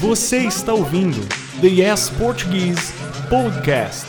Você está ouvindo The Yes Portuguese Podcast.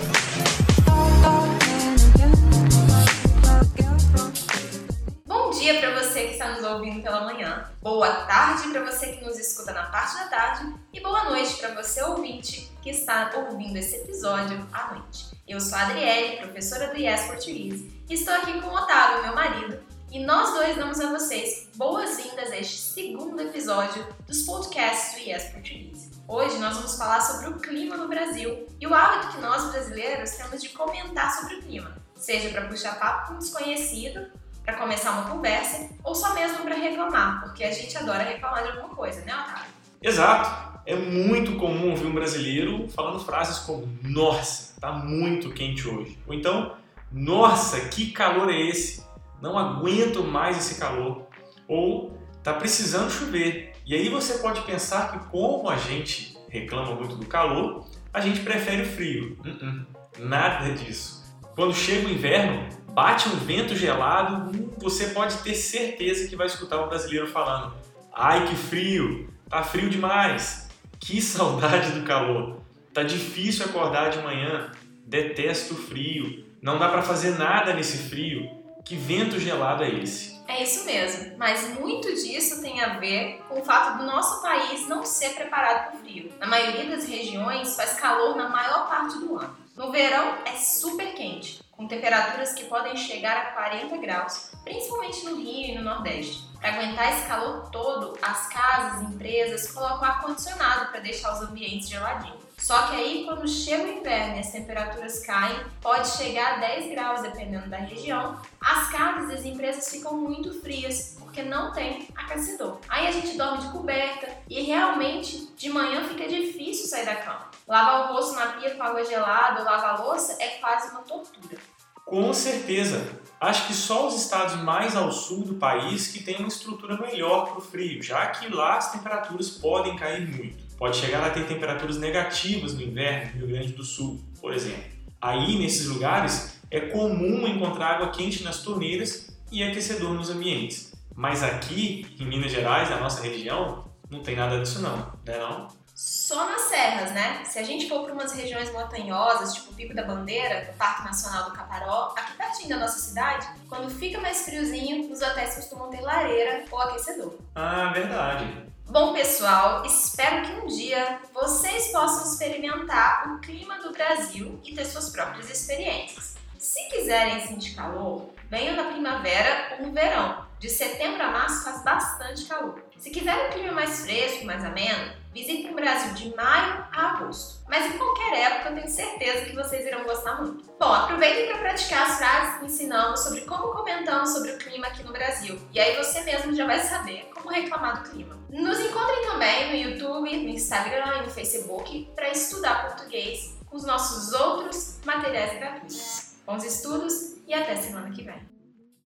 Bom dia para você que está nos ouvindo pela manhã, boa tarde para você que nos escuta na parte da tarde e boa noite para você ouvinte que está ouvindo esse episódio à noite. Eu sou a Adriele, professora do Yes Português, e estou aqui com o Otávio, meu marido, e nós dois damos a vocês boas-vindas a este segundo episódio dos podcasts do Yes Português. Hoje nós vamos falar sobre o clima no Brasil e o hábito que nós brasileiros temos de comentar sobre o clima, seja para puxar papo com um desconhecido, para começar uma conversa ou só mesmo para reclamar, porque a gente adora reclamar de alguma coisa, né, Otávio? Exato. É muito comum ouvir um brasileiro falando frases como: Nossa, tá muito quente hoje. Ou então, Nossa, que calor é esse? Não aguento mais esse calor. Ou tá precisando chover. E aí você pode pensar que, como a gente reclama muito do calor, a gente prefere o frio. Uh -uh. Nada disso. Quando chega o inverno, bate um vento gelado, você pode ter certeza que vai escutar um brasileiro falando: Ai que frio, tá frio demais. Que saudade do calor! Tá difícil acordar de manhã, detesto o frio, não dá para fazer nada nesse frio. Que vento gelado é esse? É isso mesmo, mas muito disso tem a ver com o fato do nosso país não ser preparado para o frio. Na maioria das regiões faz calor na maior parte do ano. No verão é super quente, com temperaturas que podem chegar a 40 graus, principalmente no Rio e no Nordeste. Para aguentar esse calor todo, as casas, empresas colocam ar-condicionado para deixar os ambientes geladinhos. Só que aí, quando chega o inverno e as temperaturas caem, pode chegar a 10 graus dependendo da região, as casas e as empresas ficam muito frias porque não tem aquecedor. Aí a gente dorme de coberta e realmente de manhã fica difícil sair da cama. Lavar o rosto na pia com água gelada ou lavar louça é quase uma tortura. Com certeza. Acho que só os estados mais ao sul do país que têm uma estrutura melhor para o frio, já que lá as temperaturas podem cair muito. Pode chegar a ter temperaturas negativas no inverno no Rio Grande do Sul, por exemplo. Aí, nesses lugares, é comum encontrar água quente nas torneiras e aquecedor nos ambientes. Mas aqui, em Minas Gerais, na nossa região, não tem nada disso não, né não? Só nas serras, né? Se a gente for para umas regiões montanhosas, tipo o Pico da Bandeira, do Parque Nacional do Caparó, aqui pertinho da nossa cidade, quando fica mais friozinho, os hotéis costumam ter lareira ou aquecedor. Ah, verdade. Bom, pessoal, espero que um dia vocês possam experimentar o clima do Brasil e ter suas próprias experiências. Se quiserem sentir calor, venham na primavera ou no verão. De setembro a março faz bastante calor. Se quiser um clima mais fresco, mais ameno, visitem o Brasil de maio a agosto. Mas em qualquer época, eu tenho certeza que vocês irão gostar muito. Bom, aproveitem para praticar as frases que ensinamos sobre como comentamos sobre o clima aqui no Brasil. E aí você mesmo já vai saber como reclamar do clima. Nos encontrem também no YouTube, no Instagram e no Facebook para estudar português com os nossos outros materiais gratuitos. Bons estudos e até semana que vem.